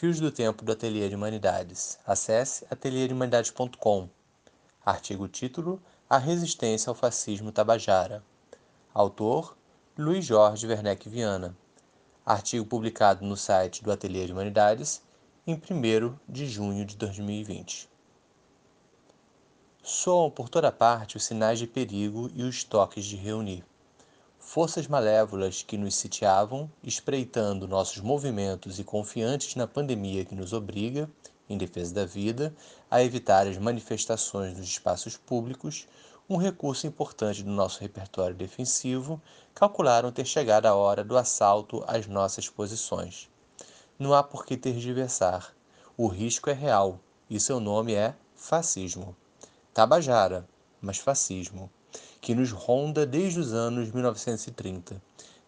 Fios do Tempo do Ateliê de Humanidades. Acesse ateliêdehumanidades.com. Artigo título: A resistência ao fascismo tabajara. Autor: Luiz Jorge Werneck Viana. Artigo publicado no site do Ateliê de Humanidades em 1 de junho de 2020. Soam por toda parte os sinais de perigo e os toques de reunir. Forças malévolas que nos sitiavam, espreitando nossos movimentos e confiantes na pandemia que nos obriga, em defesa da vida, a evitar as manifestações nos espaços públicos, um recurso importante do nosso repertório defensivo, calcularam ter chegado a hora do assalto às nossas posições. Não há por que tergiversar. O risco é real e seu nome é fascismo. Tabajara, mas fascismo, que nos ronda desde os anos 1930,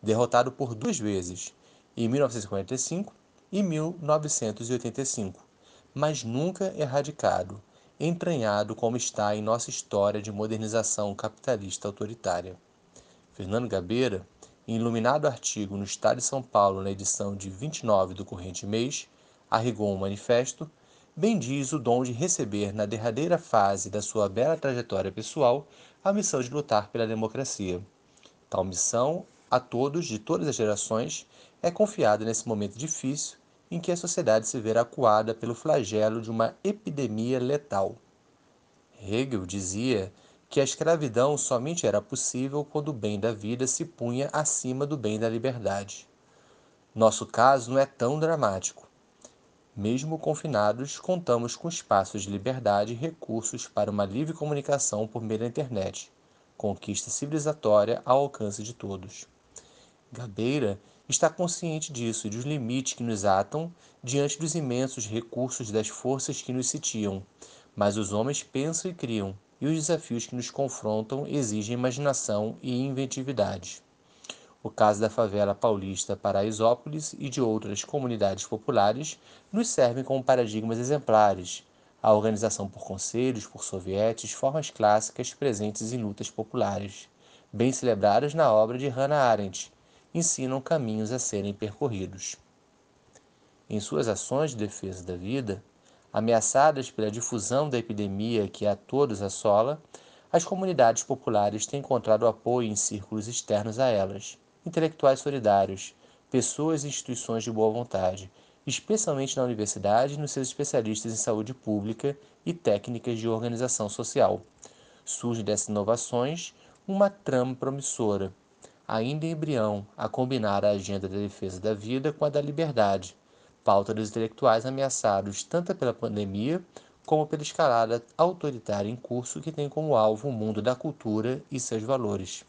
derrotado por duas vezes, em 1945 e 1985, mas nunca erradicado entranhado como está em nossa história de modernização capitalista autoritária. Fernando Gabeira, em iluminado artigo no Estado de São Paulo, na edição de 29 do corrente mês, arregou um manifesto, bendiz o dom de receber na derradeira fase da sua bela trajetória pessoal a missão de lutar pela democracia. Tal missão, a todos de todas as gerações, é confiada nesse momento difícil em que a sociedade se vê acuada pelo flagelo de uma epidemia letal. Hegel dizia que a escravidão somente era possível quando o bem da vida se punha acima do bem da liberdade. Nosso caso não é tão dramático. Mesmo confinados, contamos com espaços de liberdade e recursos para uma livre comunicação por meio da internet, conquista civilizatória ao alcance de todos. Gabeira está consciente disso e dos limites que nos atam diante dos imensos recursos das forças que nos sitiam. Mas os homens pensam e criam, e os desafios que nos confrontam exigem imaginação e inventividade. O caso da favela paulista Paraisópolis e de outras comunidades populares nos servem como paradigmas exemplares. A organização por conselhos, por sovietes, formas clássicas presentes em lutas populares, bem celebradas na obra de Hannah Arendt, ensinam caminhos a serem percorridos. Em suas ações de defesa da vida, ameaçadas pela difusão da epidemia que a todos assola, as comunidades populares têm encontrado apoio em círculos externos a elas, intelectuais solidários, pessoas e instituições de boa vontade, especialmente na universidade e nos seus especialistas em saúde pública e técnicas de organização social. Surge dessas inovações uma trama promissora, ainda em embrião, a combinar a agenda da defesa da vida com a da liberdade, pauta dos intelectuais ameaçados tanto pela pandemia como pela escalada autoritária em curso que tem como alvo o mundo da cultura e seus valores.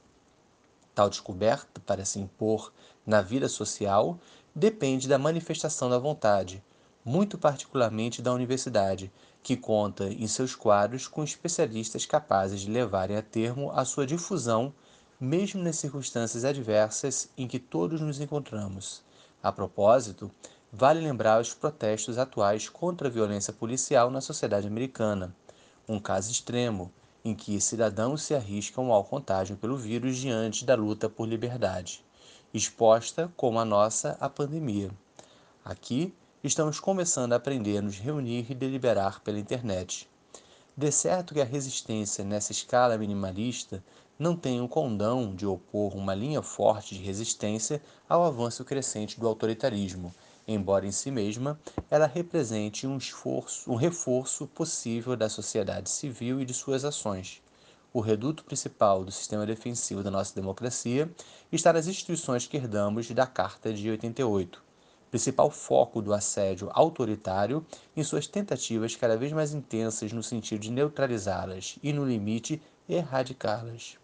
Tal descoberta, para se impor na vida social, depende da manifestação da vontade, muito particularmente da universidade, que conta em seus quadros com especialistas capazes de levarem a termo a sua difusão mesmo nas circunstâncias adversas em que todos nos encontramos. A propósito, vale lembrar os protestos atuais contra a violência policial na sociedade americana, um caso extremo em que cidadãos se arriscam ao contágio pelo vírus diante da luta por liberdade, exposta como a nossa à pandemia. Aqui, estamos começando a aprender a nos reunir e deliberar pela internet. De certo que a resistência nessa escala minimalista não tem o condão de opor uma linha forte de resistência ao avanço crescente do autoritarismo, embora em si mesma ela represente um esforço, um reforço possível da sociedade civil e de suas ações. O reduto principal do sistema defensivo da nossa democracia está nas instituições que herdamos da Carta de 88, principal foco do assédio autoritário em suas tentativas cada vez mais intensas no sentido de neutralizá-las e, no limite, erradicá-las.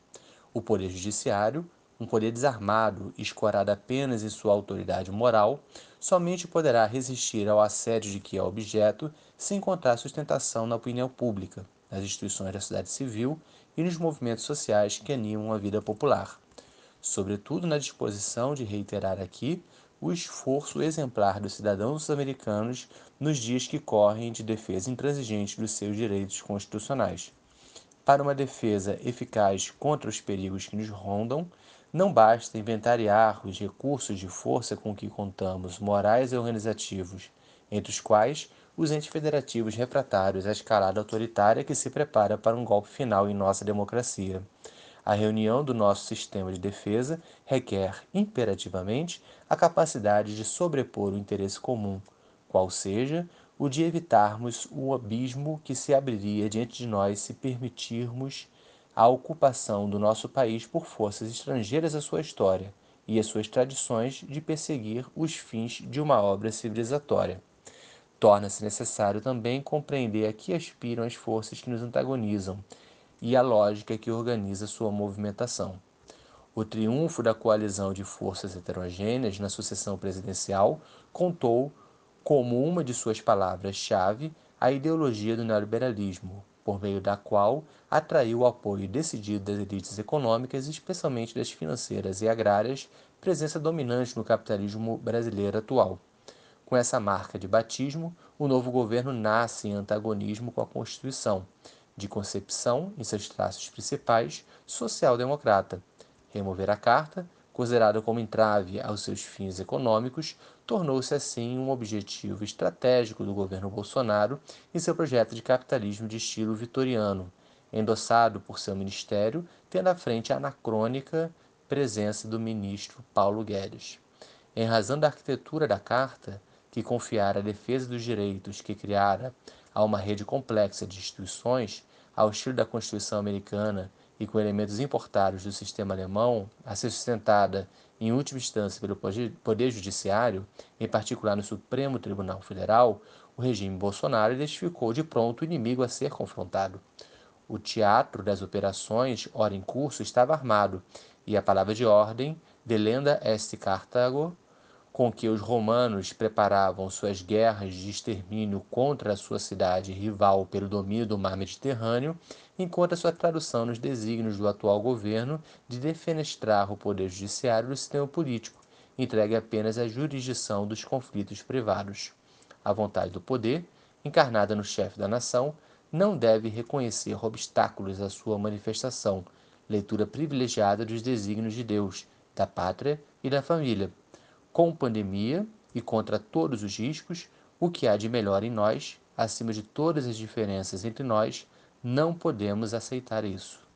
O Poder Judiciário, um poder desarmado escorado apenas em sua autoridade moral, somente poderá resistir ao assédio de que é objeto se encontrar sustentação na opinião pública, nas instituições da sociedade civil e nos movimentos sociais que animam a vida popular. Sobretudo na disposição de reiterar aqui o esforço exemplar dos cidadãos americanos nos dias que correm de defesa intransigente dos seus direitos constitucionais. Para uma defesa eficaz contra os perigos que nos rondam, não basta inventariar os recursos de força com que contamos, morais e organizativos, entre os quais os entes federativos refratários à escalada autoritária que se prepara para um golpe final em nossa democracia. A reunião do nosso sistema de defesa requer imperativamente a capacidade de sobrepor o interesse comum, qual seja o de evitarmos o abismo que se abriria diante de nós se permitirmos a ocupação do nosso país por forças estrangeiras à sua história e às suas tradições de perseguir os fins de uma obra civilizatória. Torna-se necessário também compreender a que aspiram as forças que nos antagonizam e a lógica que organiza sua movimentação. O triunfo da coalizão de forças heterogêneas na sucessão presidencial contou como uma de suas palavras-chave a ideologia do neoliberalismo, por meio da qual atraiu o apoio decidido das elites econômicas, especialmente das financeiras e agrárias, presença dominante no capitalismo brasileiro atual. Com essa marca de batismo, o novo governo nasce em antagonismo com a Constituição, de concepção, em seus traços principais, social-democrata. Remover a Carta considerado como entrave aos seus fins econômicos, tornou-se assim um objetivo estratégico do governo Bolsonaro em seu projeto de capitalismo de estilo vitoriano, endossado por seu ministério, tendo à frente a anacrônica presença do ministro Paulo Guedes. Em razão da arquitetura da Carta, que confiara a defesa dos direitos que criara a uma rede complexa de instituições, ao estilo da Constituição americana e com elementos importados do sistema alemão, a ser sustentada em última instância pelo Poder Judiciário, em particular no Supremo Tribunal Federal, o regime Bolsonaro identificou de pronto o inimigo a ser confrontado. O teatro das operações, ora em curso, estava armado, e a palavra de ordem, delenda est Cartago, com que os romanos preparavam suas guerras de extermínio contra a sua cidade rival pelo domínio do mar Mediterrâneo, encontra sua tradução nos desígnios do atual governo de defenestrar o poder judiciário do sistema político, entregue apenas à jurisdição dos conflitos privados. A vontade do poder, encarnada no chefe da nação, não deve reconhecer obstáculos à sua manifestação, leitura privilegiada dos desígnios de Deus, da pátria e da família, com pandemia e contra todos os riscos, o que há de melhor em nós, acima de todas as diferenças entre nós, não podemos aceitar isso.